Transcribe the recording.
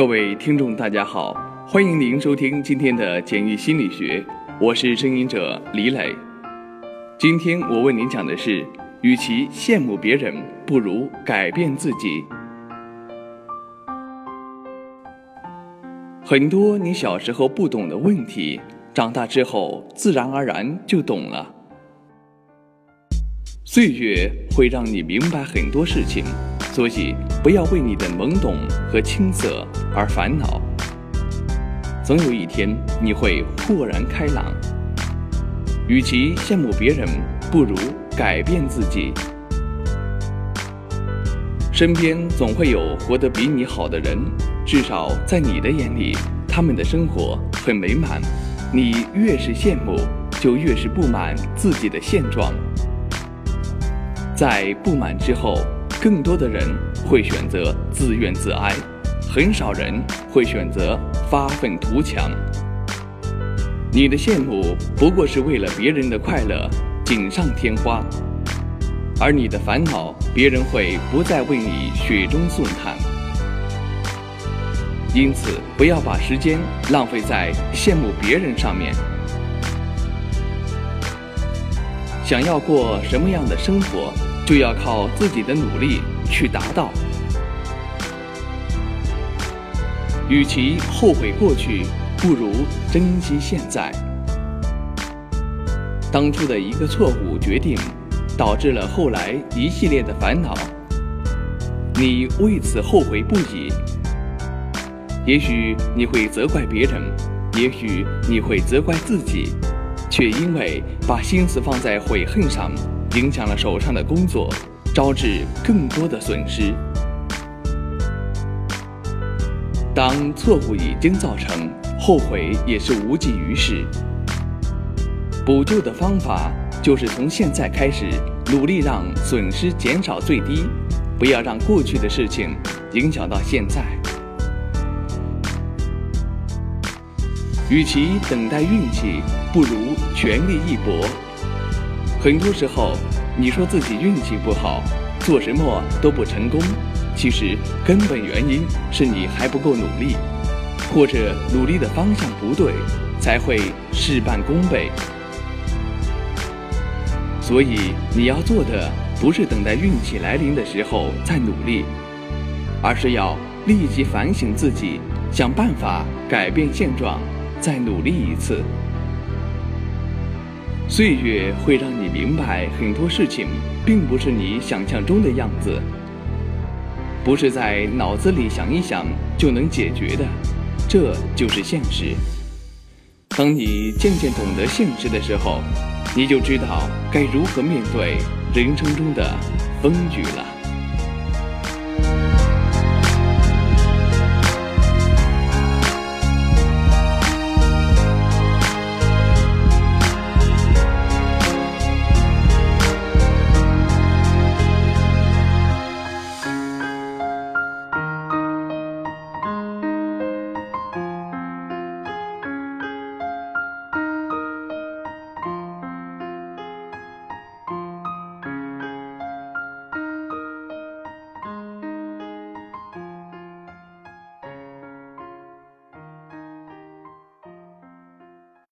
各位听众，大家好，欢迎您收听今天的简易心理学，我是声音者李磊。今天我为您讲的是，与其羡慕别人，不如改变自己。很多你小时候不懂的问题，长大之后自然而然就懂了。岁月会让你明白很多事情。所以，不要为你的懵懂和青涩而烦恼。总有一天，你会豁然开朗。与其羡慕别人，不如改变自己。身边总会有活得比你好的人，至少在你的眼里，他们的生活很美满。你越是羡慕，就越是不满自己的现状。在不满之后。更多的人会选择自怨自哀，很少人会选择发愤图强。你的羡慕不过是为了别人的快乐锦上添花，而你的烦恼，别人会不再为你雪中送炭。因此，不要把时间浪费在羡慕别人上面。想要过什么样的生活？就要靠自己的努力去达到。与其后悔过去，不如珍惜现在。当初的一个错误决定，导致了后来一系列的烦恼，你为此后悔不已。也许你会责怪别人，也许你会责怪自己，却因为把心思放在悔恨上。影响了手上的工作，招致更多的损失。当错误已经造成，后悔也是无济于事。补救的方法就是从现在开始，努力让损失减少最低，不要让过去的事情影响到现在。与其等待运气，不如全力一搏。很多时候，你说自己运气不好，做什么都不成功，其实根本原因是你还不够努力，或者努力的方向不对，才会事半功倍。所以你要做的不是等待运气来临的时候再努力，而是要立即反省自己，想办法改变现状，再努力一次。岁月会让你明白很多事情，并不是你想象中的样子，不是在脑子里想一想就能解决的，这就是现实。当你渐渐懂得现实的时候，你就知道该如何面对人生中的风雨了。